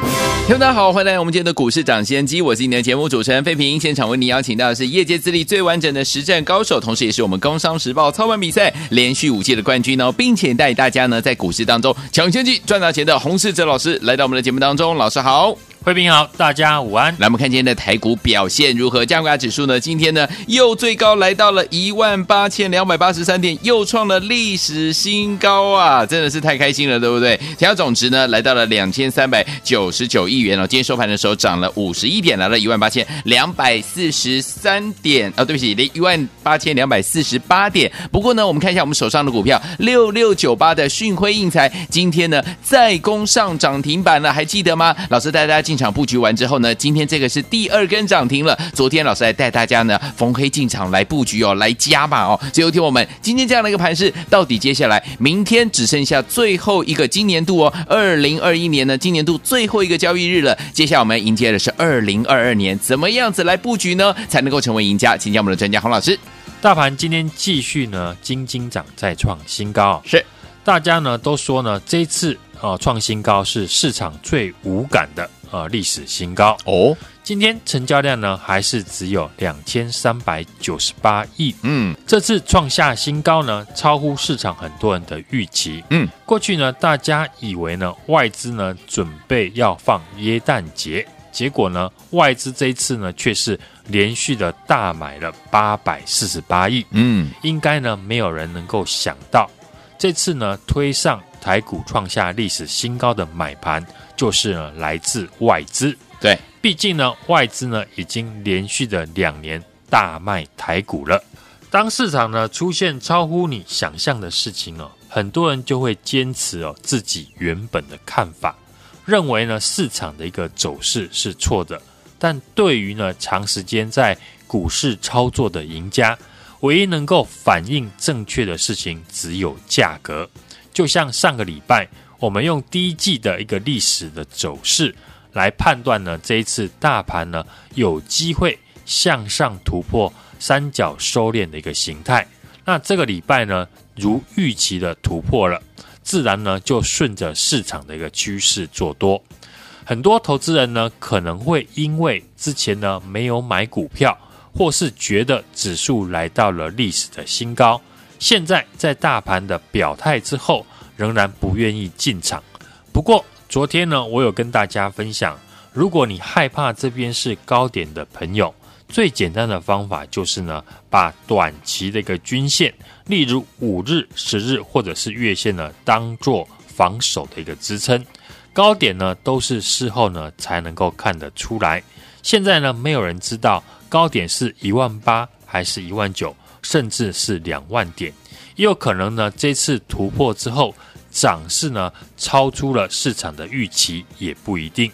听众大家好，欢迎来到我们今天的股市抢先机，我是你的节目主持人费平。现场为你邀请到的是业界资历最完整的实战高手，同时也是我们工商时报操盘比赛连续五届的冠军哦，并且带大家呢在股市当中抢先机赚大钱的洪世哲老师来到我们的节目当中，老师好。贵宾好，大家午安。来，我们看今天的台股表现如何？加权指数呢？今天呢又最高来到了一万八千两百八十三点，又创了历史新高啊！真的是太开心了，对不对？成交总值呢来到了两千三百九十九亿元哦。今天收盘的时候涨了五十一点，来了一万八千两百四十三点。哦，对不起，连一万八千两百四十八点。不过呢，我们看一下我们手上的股票六六九八的讯辉印材，今天呢再攻上涨停板了，还记得吗？老师带大家进场布局完之后呢，今天这个是第二根涨停了。昨天老师还带大家呢逢黑进场来布局哦，来加码哦。最后听我们今天这样的一个盘势，到底接下来明天只剩下最后一个今年度哦，二零二一年呢今年度最后一个交易日了。接下来我们迎接的是二零二二年，怎么样子来布局呢？才能够成为赢家？请教我们的专家洪老师。大盘今天继续呢，金金涨再创新高。是，大家呢都说呢，这一次啊创新高是市场最无感的。呃，历史新高哦！今天成交量呢，还是只有两千三百九十八亿。嗯，这次创下新高呢，超乎市场很多人的预期。嗯，过去呢，大家以为呢，外资呢准备要放耶诞节，结果呢，外资这一次呢，却是连续的大买了八百四十八亿。嗯，应该呢，没有人能够想到，这次呢，推上台股创下历史新高的买盘。就是呢，来自外资。对，毕竟呢，外资呢已经连续的两年大卖台股了。当市场呢出现超乎你想象的事情哦，很多人就会坚持哦自己原本的看法，认为呢市场的一个走势是错的。但对于呢长时间在股市操作的赢家，唯一能够反映正确的事情只有价格。就像上个礼拜。我们用第一季的一个历史的走势来判断呢，这一次大盘呢有机会向上突破三角收敛的一个形态。那这个礼拜呢，如预期的突破了，自然呢就顺着市场的一个趋势做多。很多投资人呢可能会因为之前呢没有买股票，或是觉得指数来到了历史的新高，现在在大盘的表态之后。仍然不愿意进场。不过昨天呢，我有跟大家分享，如果你害怕这边是高点的朋友，最简单的方法就是呢，把短期的一个均线，例如五日、十日或者是月线呢，当做防守的一个支撑。高点呢，都是事后呢才能够看得出来。现在呢，没有人知道高点是一万八还是一万九，甚至是两万点。也有可能呢，这次突破之后，涨势呢超出了市场的预期，也不一定。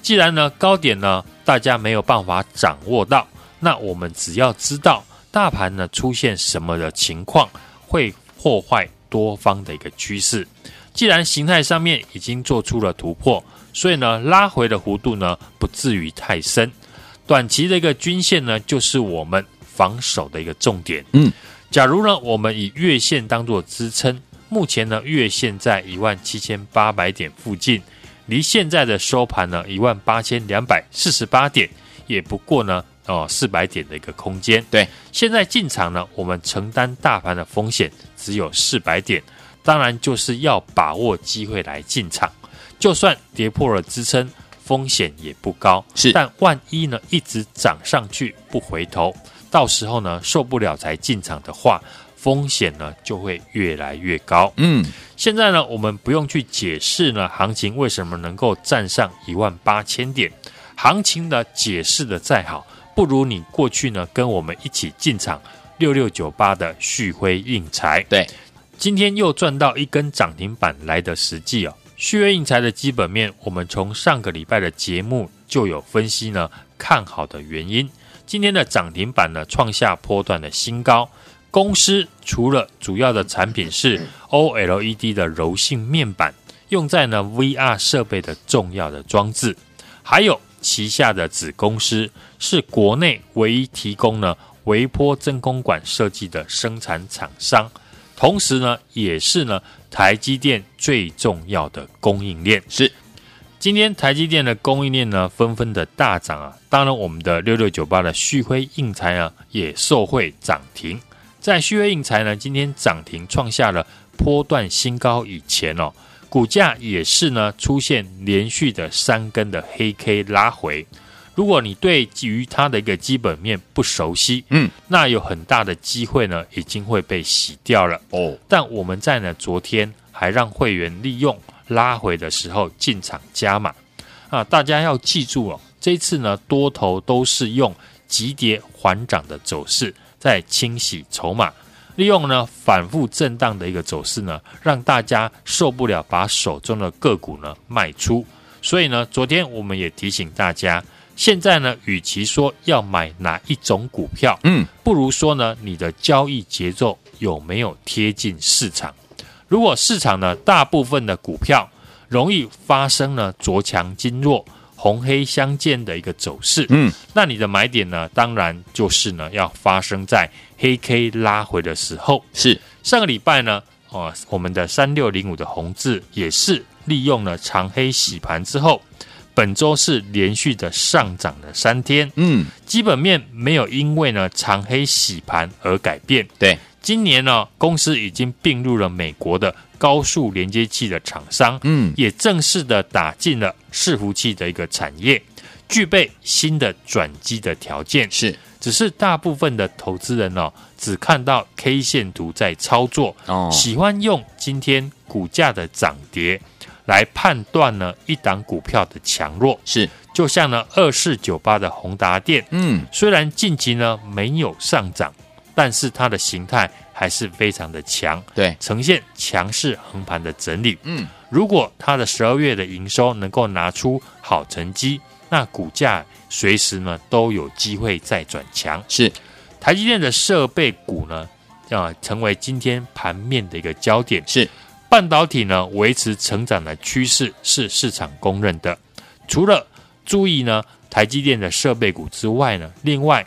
既然呢高点呢大家没有办法掌握到，那我们只要知道大盘呢出现什么的情况会破坏多方的一个趋势。既然形态上面已经做出了突破，所以呢拉回的弧度呢不至于太深。短期的一个均线呢就是我们防守的一个重点。嗯。假如呢，我们以月线当做支撑，目前呢，月线在一万七千八百点附近，离现在的收盘呢一万八千两百四十八点，也不过呢哦四百点的一个空间。对，现在进场呢，我们承担大盘的风险只有四百点，当然就是要把握机会来进场。就算跌破了支撑，风险也不高。是，但万一呢一直涨上去不回头。到时候呢，受不了才进场的话，风险呢就会越来越高。嗯，现在呢，我们不用去解释呢，行情为什么能够站上一万八千点。行情的解释的再好，不如你过去呢跟我们一起进场六六九八的旭辉印材。对，今天又赚到一根涨停板来的实际哦。旭辉印材的基本面，我们从上个礼拜的节目就有分析呢，看好的原因。今天的涨停板呢，创下波段的新高，公司除了主要的产品是 OLED 的柔性面板，用在呢 VR 设备的重要的装置，还有旗下的子公司是国内唯一提供呢微波真空管设计的生产厂商，同时呢也是呢台积电最重要的供应链。是，今天台积电的供应链呢纷纷的大涨啊，当然我们的六六九八的旭辉印材呢也受惠涨停。在旭辉印材呢，今天涨停创下了波段新高以前哦，股价也是呢出现连续的三根的黑 K 拉回。如果你对于它的一个基本面不熟悉，嗯，那有很大的机会呢，已经会被洗掉了哦。但我们在呢昨天还让会员利用拉回的时候进场加码啊，大家要记住哦，这次呢多头都是用急跌缓涨的走势。在清洗筹码，利用呢反复震荡的一个走势呢，让大家受不了，把手中的个股呢卖出。所以呢，昨天我们也提醒大家，现在呢，与其说要买哪一种股票，嗯，不如说呢，你的交易节奏有没有贴近市场？如果市场呢，大部分的股票容易发生呢着强经弱。红黑相间的一个走势，嗯，那你的买点呢？当然就是呢，要发生在黑 K 拉回的时候。是上个礼拜呢，哦，我们的三六零五的红字也是利用了长黑洗盘之后，本周是连续的上涨了三天，嗯，基本面没有因为呢长黑洗盘而改变。对，今年呢，公司已经并入了美国的。高速连接器的厂商，嗯，也正式的打进了伺服器的一个产业，具备新的转机的条件。是，只是大部分的投资人哦，只看到 K 线图在操作，哦，喜欢用今天股价的涨跌来判断呢一档股票的强弱。是，就像呢二四九八的宏达电，嗯，虽然近期呢没有上涨，但是它的形态。还是非常的强，对，呈现强势横盘的整理。嗯，如果它的十二月的营收能够拿出好成绩，那股价随时呢都有机会再转强。是，台积电的设备股呢，啊，成为今天盘面的一个焦点。是，半导体呢维持成长的趋势是市场公认的。除了注意呢台积电的设备股之外呢，另外。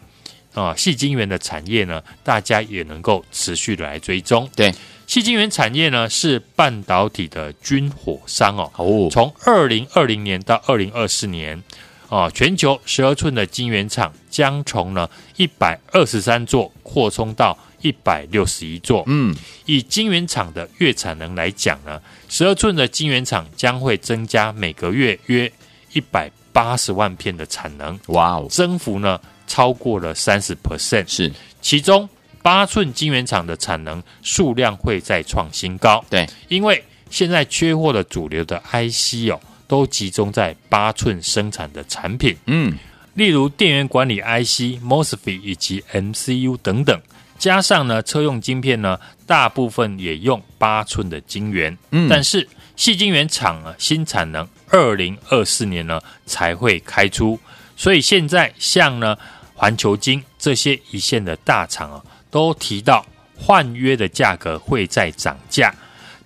啊，细晶圆的产业呢，大家也能够持续的来追踪。对，细晶圆产业呢是半导体的军火商哦。哦，从二零二零年到二零二四年，啊，全球十二寸的晶圆厂将从呢一百二十三座扩充到一百六十一座。嗯，以晶圆厂的月产能来讲呢，十二寸的晶圆厂将会增加每个月约一百八十万片的产能。哇哦，增幅呢？超过了三十 percent，是其中八寸晶圆厂的产能数量会再创新高。对，因为现在缺货的主流的 IC 哦，都集中在八寸生产的产品。嗯，例如电源管理 IC、MOSFET 以及 MCU 等等，加上呢车用晶片呢，大部分也用八寸的晶圆。嗯，但是细晶圆厂啊，新产能二零二四年呢才会开出，所以现在像呢。环球金这些一线的大厂啊，都提到换约的价格会再涨价，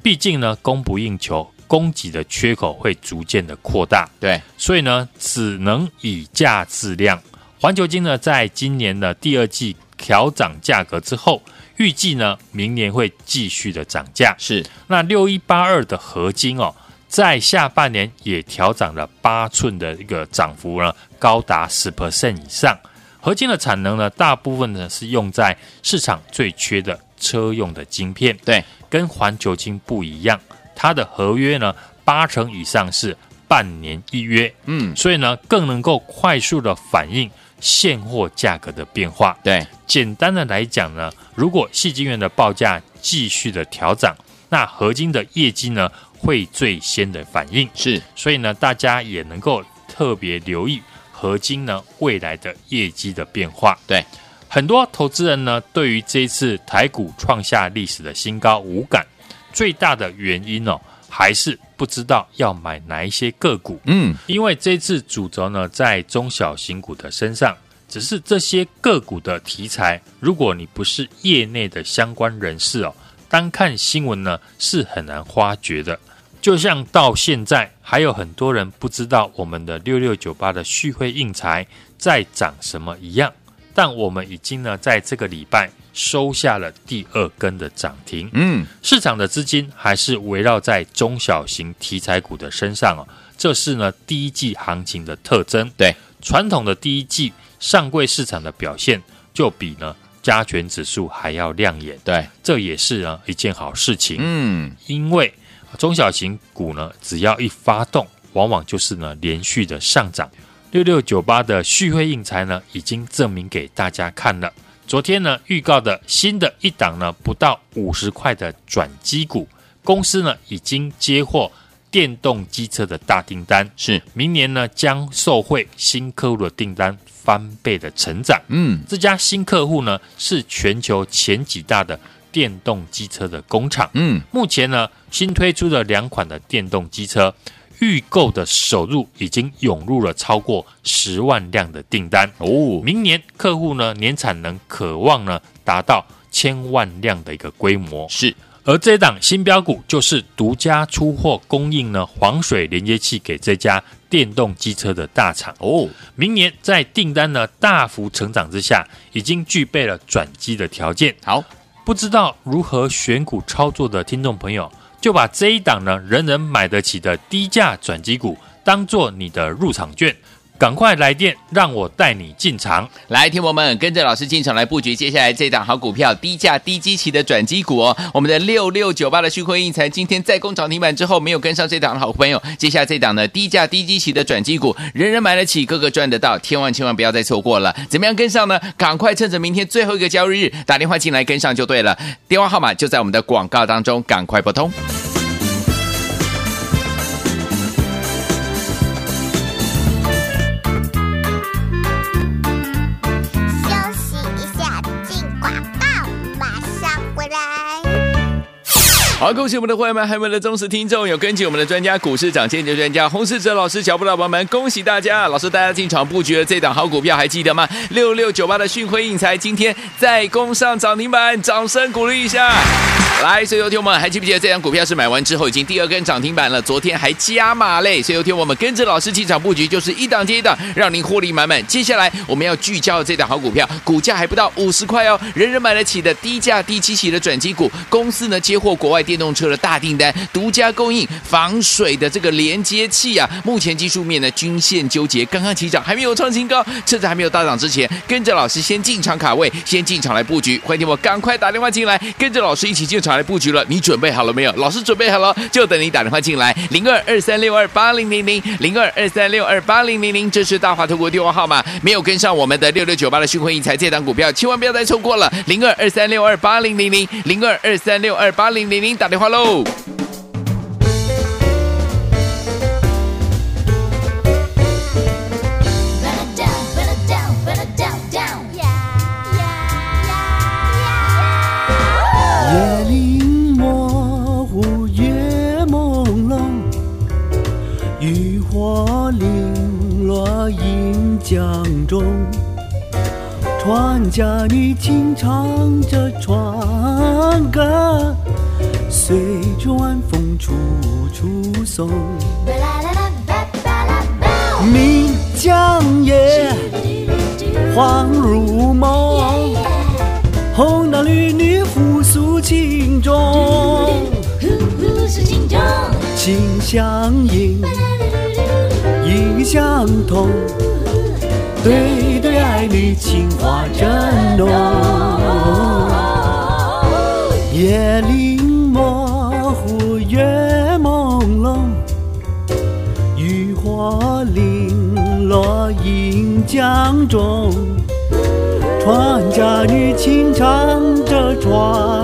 毕竟呢供不应求，供给的缺口会逐渐的扩大。对，所以呢只能以价质量。环球金呢在今年的第二季调涨价格之后，预计呢明年会继续的涨价。是，那六一八二的合金哦，在下半年也调涨了八寸的一个涨幅呢，高达十 percent 以上。合金的产能呢，大部分呢是用在市场最缺的车用的晶片。对，跟环球晶不一样，它的合约呢八成以上是半年一约。嗯，所以呢更能够快速的反映现货价格的变化。对，简单的来讲呢，如果细晶圆的报价继续的调涨，那合金的业绩呢会最先的反应。是，所以呢大家也能够特别留意。合金呢未来的业绩的变化，对很多投资人呢，对于这一次台股创下历史的新高无感，最大的原因哦，还是不知道要买哪一些个股。嗯，因为这次主轴呢在中小型股的身上，只是这些个股的题材，如果你不是业内的相关人士哦，单看新闻呢是很难发掘的。就像到现在还有很多人不知道我们的六六九八的旭辉硬材在涨什么一样，但我们已经呢在这个礼拜收下了第二根的涨停。嗯，市场的资金还是围绕在中小型题材股的身上哦，这是呢第一季行情的特征。对，传统的第一季上柜市场的表现就比呢加权指数还要亮眼。对，这也是呢一件好事情。嗯，因为。中小型股呢，只要一发动，往往就是呢连续的上涨。六六九八的旭辉应材呢，已经证明给大家看了。昨天呢预告的新的一档呢，不到五十块的转机股，公司呢已经接获电动机车的大订单，是明年呢将受惠新客户的订单翻倍的成长。嗯，这家新客户呢是全球前几大的。电动机车的工厂，嗯，目前呢新推出的两款的电动机车预购的首入已经涌入了超过十万辆的订单。哦，明年客户呢年产能渴望呢达到千万辆的一个规模，是，而这档新标股就是独家出货供应呢黄水连接器给这家电动机车的大厂。哦，明年在订单呢大幅成长之下，已经具备了转机的条件，好。不知道如何选股操作的听众朋友，就把这一档呢人人买得起的低价转机股当做你的入场券。赶快来电，让我带你进场。来，听我们跟着老师进场来布局接下来这档好股票，低价低基期的转机股哦。我们的六六九八的旭辉印材今天再攻涨停板之后，没有跟上这档的好朋友，接下来这档呢低价低基期的转机股，人人买得起，个个赚得到，千万千万不要再错过了。怎么样跟上呢？赶快趁着明天最后一个交易日打电话进来跟上就对了，电话号码就在我们的广告当中，赶快拨通。好，恭喜我们的会员们，还有我们的忠实听众，有跟紧我们的专家，股市涨跌的专家洪世哲老师脚步的朋友们，恭喜大家！老师带大家进场布局了这档好股票，还记得吗？六六九八的讯辉印材今天再攻上涨停板，掌声鼓励一下！来，所以有听我们还记不记得这档股票是买完之后已经第二根涨停板了？昨天还加码嘞！所以有听我们跟着老师进场布局，就是一档接一档，让您获利满满。接下来我们要聚焦这档好股票，股价还不到五十块哦，人人买得起的低价低期息的转机股，公司呢接获国外。电动车的大订单，独家供应防水的这个连接器啊，目前技术面呢均线纠结，刚刚起涨，还没有创新高，趁着还没有大涨之前，跟着老师先进场卡位，先进场来布局。欢迎我赶快打电话进来，跟着老师一起进场来布局了。你准备好了没有？老师准备好了，就等你打电话进来，零二二三六二八零零零，零二二三六二八零零零，这是大华投顾电话号码。没有跟上我们的六六九八的讯辉应材这档股票，千万不要再错过了，零二二三六二八零零零，零二二三六二八零零零。打电话喽！夜里模糊，月朦胧，渔火零落银江中，船家女轻唱着船歌。随着晚风处处送，岷江夜，恍如梦，红男绿女互诉情衷，情相映，意相通，对对爱侣情话正浓，中，船家女轻唱着船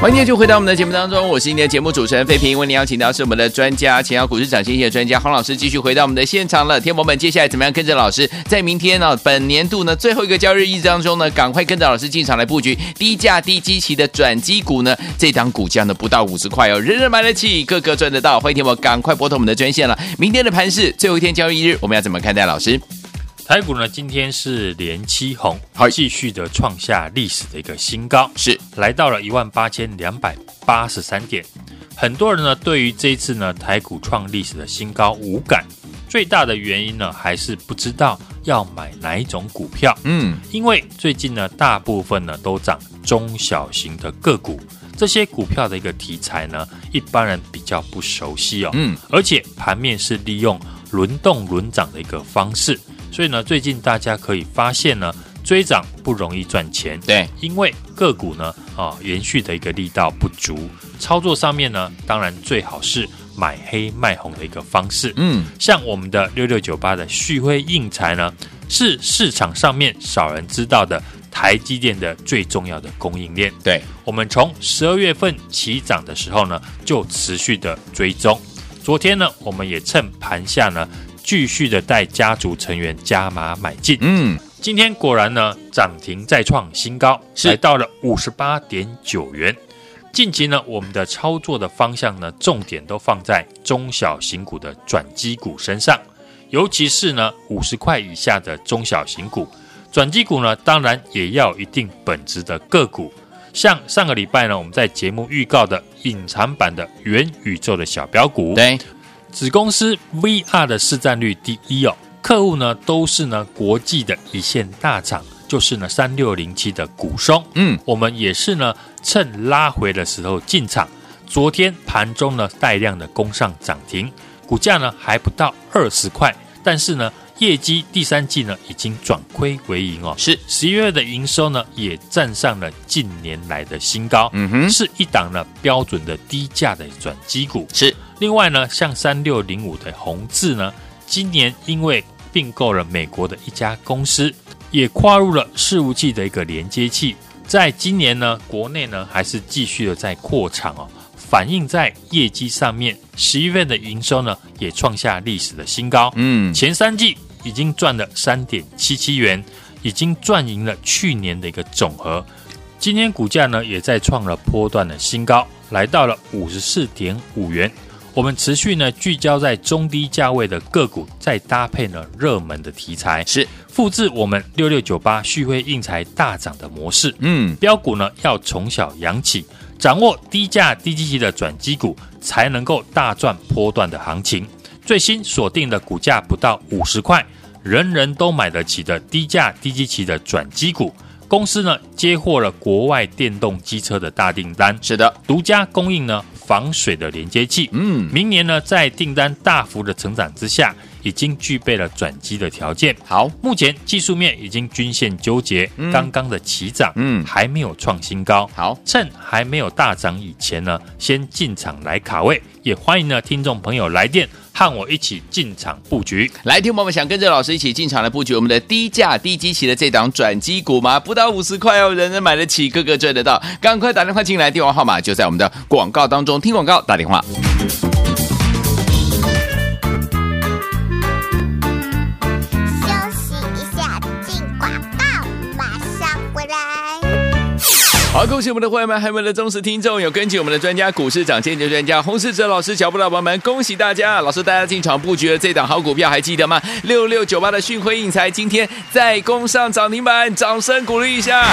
欢迎继续回到我们的节目当中，我是今天的节目主持人费平。为您邀请到是我们的专家，前朝股市涨先机的专家黄老师，继续回到我们的现场了。天友们，接下来怎么样跟着老师，在明天呢、本年度呢最后一个交易日当中呢，赶快跟着老师进场来布局低价低基期的转机股呢？这档股价呢不到五十块哦，人人买得起，个个赚得到。欢迎天博赶快拨通我们的专线了。明天的盘势最后一天交易日，我们要怎么看待老师？台股呢，今天是连七红，继续的创下历史的一个新高，是来到了一万八千两百八十三点。很多人呢，对于这一次呢台股创历史的新高无感，最大的原因呢，还是不知道要买哪一种股票。嗯，因为最近呢，大部分呢都涨中小型的个股，这些股票的一个题材呢，一般人比较不熟悉哦。嗯，而且盘面是利用轮动轮涨的一个方式。所以呢，最近大家可以发现呢，追涨不容易赚钱。对，因为个股呢，啊，延续的一个力道不足，操作上面呢，当然最好是买黑卖红的一个方式。嗯，像我们的六六九八的旭辉硬材呢，是市场上面少人知道的台积电的最重要的供应链。对，我们从十二月份起涨的时候呢，就持续的追踪。昨天呢，我们也趁盘下呢。继续的带家族成员加码买进，嗯，今天果然呢涨停再创新高，来到了五十八点九元。近期呢，我们的操作的方向呢，重点都放在中小型股的转机股身上，尤其是呢五十块以下的中小型股。转机股呢，当然也要有一定本质的个股，像上个礼拜呢，我们在节目预告的隐藏版的元宇宙的小标股，对。子公司 VR 的市占率第一哦，客户呢都是呢国际的一线大厂，就是呢三六零七的股松，嗯，我们也是呢趁拉回的时候进场，昨天盘中呢带量的攻上涨停，股价呢还不到二十块，但是呢。业绩第三季呢已经转亏为盈哦，是。十一月的营收呢也站上了近年来的新高，嗯哼，是一档呢标准的低价的转机股。是另外呢，像三六零五的宏致呢，今年因为并购了美国的一家公司，也跨入了伺服器的一个连接器，在今年呢国内呢还是继续的在扩产哦。反映在业绩上面，十一月的营收呢也创下历史的新高。嗯，前三季已经赚了三点七七元，已经赚赢了去年的一个总和。今天股价呢也在创了波段的新高，来到了五十四点五元。我们持续呢聚焦在中低价位的个股，再搭配呢热门的题材，是复制我们六六九八旭辉硬材大涨的模式。嗯，标股呢要从小养起。掌握低价低基期的转机股，才能够大赚波段的行情。最新锁定的股价不到五十块，人人都买得起的低价低基期的转机股，公司呢接获了国外电动机车的大订单，是的，独家供应呢防水的连接器。嗯，明年呢在订单大幅的成长之下。已经具备了转机的条件。好，目前技术面已经均线纠结，嗯、刚刚的起涨，嗯，还没有创新高。好，趁还没有大涨以前呢，先进场来卡位。也欢迎呢听众朋友来电看我一起进场布局。来，听朋友们想跟着老师一起进场来布局我们的低价低基期的这档转机股吗？不到五十块哦，人人买得起，个个赚得到。赶快打电话进来，电话号码就在我们的广告当中。听广告，打电话。好，恭喜我们的会员们，还有我们的忠实听众，有跟紧我们的专家，股市涨先机的专家洪世哲老师脚步的伙伴们，恭喜大家！老师大家进场布局了这档好股票，还记得吗？六六九八的讯辉印材今天再攻上涨停板，掌声鼓励一下！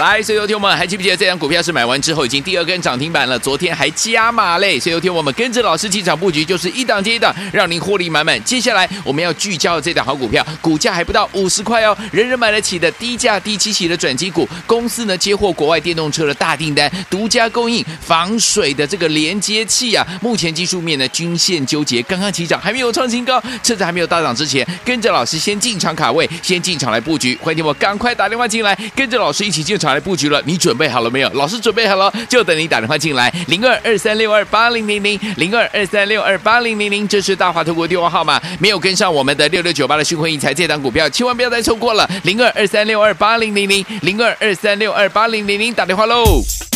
来，所以有听我们还记不记得这档股票是买完之后已经第二根涨停板了？昨天还加码嘞！所以有听我们跟着老师进场布局，就是一档接一档，让您获利满满。接下来我们要聚焦的这档好股票，股价还不到五十块哦，人人买得起的低价低基期的转机股，公司呢接获国外电。电动车的大订单，独家供应防水的这个连接器啊，目前技术面呢均线纠结，刚刚起涨，还没有创新高，趁着还没有大涨之前，跟着老师先进场卡位，先进场来布局。欢迎我赶快打电话进来，跟着老师一起进场来布局了。你准备好了没有？老师准备好了，就等你打电话进来，零二二三六二八零零零零二二三六二八零零零，这是大华投顾电话号码。没有跟上我们的六六九八的讯辉应材这档股票，千万不要再错过了，零二二三六二八零零零零二二三六二八零零零。打电话喽！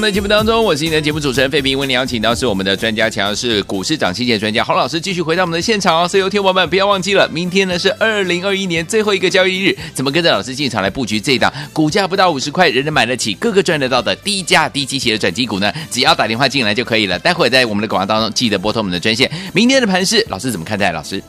们的节目当中，我是你的节目主持人费平。为你邀请到是我们的专家，强是股市涨期线专家洪老师，继续回到我们的现场哦。所以，有听友们不要忘记了，明天呢是二零二一年最后一个交易日，怎么跟着老师进场来布局这一档股价不到五十块，人人买得起，个个赚得到的低价低基期的转机股呢？只要打电话进来就可以了。待会在我们的广告当中记得拨通我们的专线。明天的盘市，老师怎么看待？老师，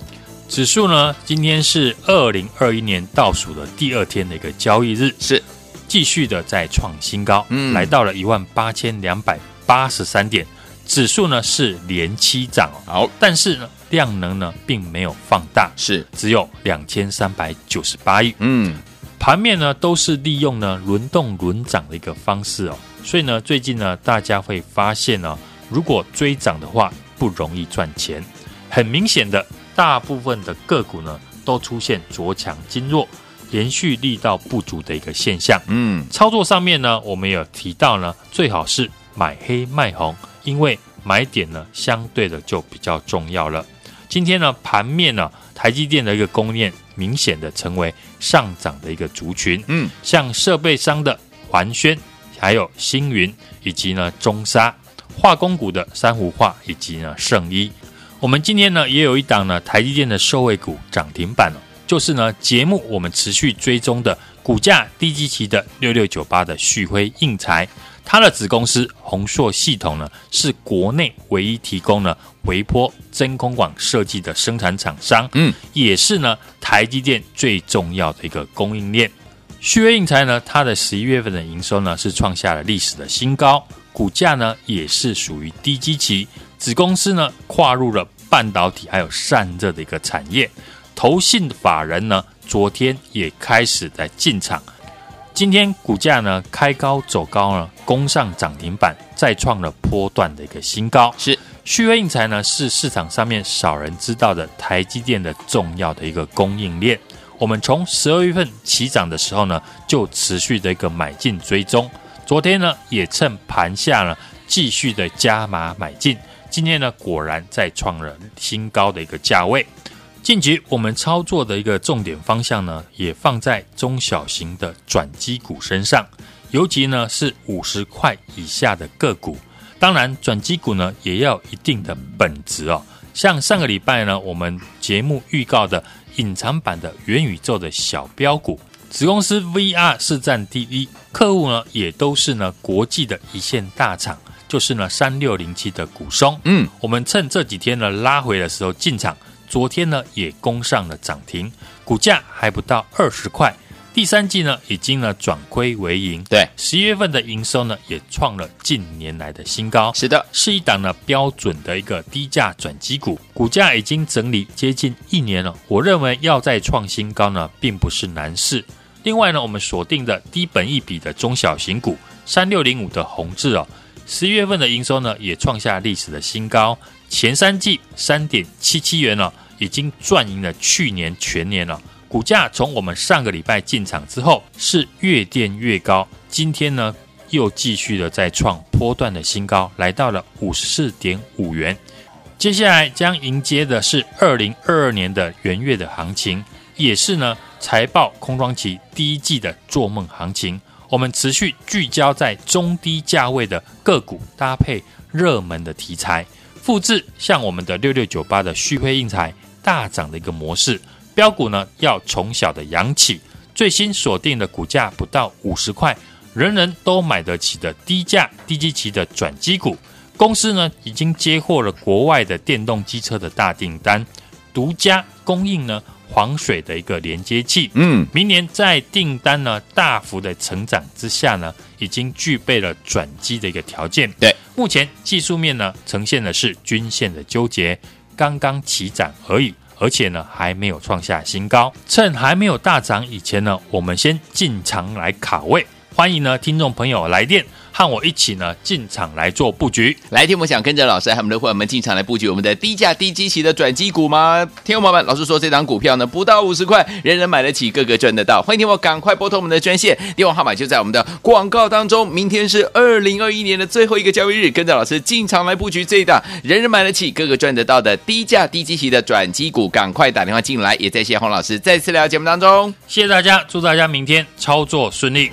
指数呢，今天是二零二一年倒数的第二天的一个交易日，是继续的再创新高，嗯。来到了一万八千两百八十三点，指数呢是连七涨哦，好，但是呢量能呢并没有放大，是，只有两千三百九十八亿，嗯，盘面呢都是利用呢轮动轮涨的一个方式哦，所以呢最近呢大家会发现呢，如果追涨的话不容易赚钱，很明显的，大部分的个股呢都出现着强筋弱、连续力道不足的一个现象。嗯，操作上面呢，我们有提到呢，最好是买黑卖红，因为买点呢相对的就比较重要了。今天呢盘面呢，台积电的一个供应链明显的成为上涨的一个族群。嗯，像设备商的环宣，还有星云，以及呢中沙化工股的珊瑚化，以及呢圣一。我们今天呢也有一档呢台积电的受惠股涨停板了，就是呢节目我们持续追踪的股价低基期的六六九八的旭辉应材，它的子公司宏硕系统呢是国内唯一提供了微波真空管设计的生产厂商，嗯，也是呢台积电最重要的一个供应链。旭辉应材呢，它的十一月份的营收呢是创下了历史的新高，股价呢也是属于低基期。子公司呢跨入了半导体还有散热的一个产业，投信法人呢昨天也开始在进场，今天股价呢开高走高呢，攻上涨停板，再创了波段的一个新高。是旭辉应材呢是市场上面少人知道的台积电的重要的一个供应链。我们从十二月份起涨的时候呢，就持续的一个买进追踪，昨天呢也趁盘下呢继续的加码买进。今天呢，果然再创了新高的一个价位。近期我们操作的一个重点方向呢，也放在中小型的转机股身上，尤其呢是五十块以下的个股。当然，转机股呢也要有一定的本质哦。像上个礼拜呢，我们节目预告的隐藏版的元宇宙的小标股，子公司 VR 是占第一，客户呢也都是呢国际的一线大厂。就是呢，三六零七的股松，嗯，我们趁这几天呢拉回的时候进场，昨天呢也攻上了涨停，股价还不到二十块，第三季呢已经呢转亏为盈，对，十一月份的营收呢也创了近年来的新高，是的，是一档呢标准的一个低价转机股，股价已经整理接近一年了，我认为要再创新高呢并不是难事。另外呢，我们锁定的低本一比的中小型股，三六零五的宏志哦。十一月份的营收呢，也创下历史的新高。前三季三点七七元了，已经赚赢了去年全年了。股价从我们上个礼拜进场之后，是越垫越高。今天呢，又继续的再创波段的新高，来到了五十四点五元。接下来将迎接的是二零二二年的元月的行情，也是呢财报空窗期第一季的做梦行情。我们持续聚焦在中低价位的个股，搭配热门的题材，复制像我们的六六九八的旭辉印材大涨的一个模式。标股呢要从小的养起，最新锁定的股价不到五十块，人人都买得起的低价低基期的转机股。公司呢已经接获了国外的电动机车的大订单，独家供应呢。防水的一个连接器，嗯，明年在订单呢大幅的成长之下呢，已经具备了转机的一个条件。对，目前技术面呢呈现的是均线的纠结，刚刚起涨而已，而且呢还没有创下新高。趁还没有大涨以前呢，我们先进场来卡位，欢迎呢听众朋友来电。和我一起呢进场来做布局，来听我想跟着老师和我们的伙伴们进场来布局我们的低价低基期的转机股吗？听众朋友们，老师说这档股票呢不到五十块，人人买得起，个个赚得到。欢迎听我赶快拨通我们的专线，电话号码就在我们的广告当中。明天是二零二一年的最后一个交易日，跟着老师进场来布局这一档人人买得起，个个赚得到的低价低基期的转机股，赶快打电话进来。也在谢谢洪老师再次来到节目当中，谢谢大家，祝大家明天操作顺利。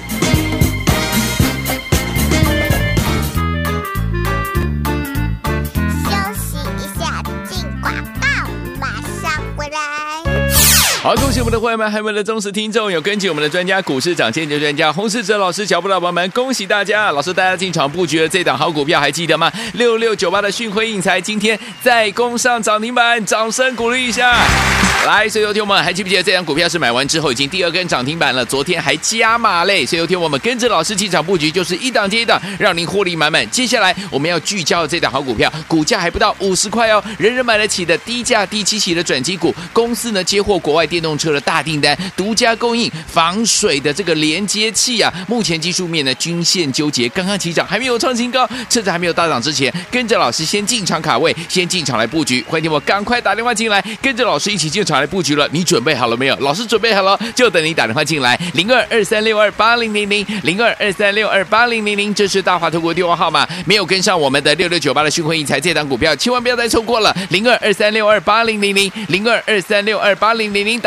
好，恭喜我们的会员们，还有我们的忠实听众，有跟紧我们的专家股市涨先机专家洪世哲老师脚步的伙伴们，恭喜大家！老师带大家进场布局的这档好股票，还记得吗？六六九八的讯辉印材今天再攻上涨停板，掌声鼓励一下！来，所以有听我们还记不记得这档股票是买完之后已经第二根涨停板了？昨天还加码嘞！所以有听我们跟着老师进场布局，就是一档接一档，让您获利满满。接下来我们要聚焦的这档好股票，股价还不到五十块哦，人人买得起的低价低基期的转机股，公司呢接获国外电。电动车的大订单，独家供应防水的这个连接器啊，目前技术面呢均线纠结，刚刚起涨，还没有创新高，趁着还没有大涨之前，跟着老师先进场卡位，先进场来布局。欢迎我赶快打电话进来，跟着老师一起进场来布局了。你准备好了没有？老师准备好了，就等你打电话进来，零二二三六二八零零零零二二三六二八零零零，这是大华投顾电话号码。没有跟上我们的六六九八的讯辉印材这档股票，千万不要再错过了，零二二三六二八零零零零二二三六二八零零零。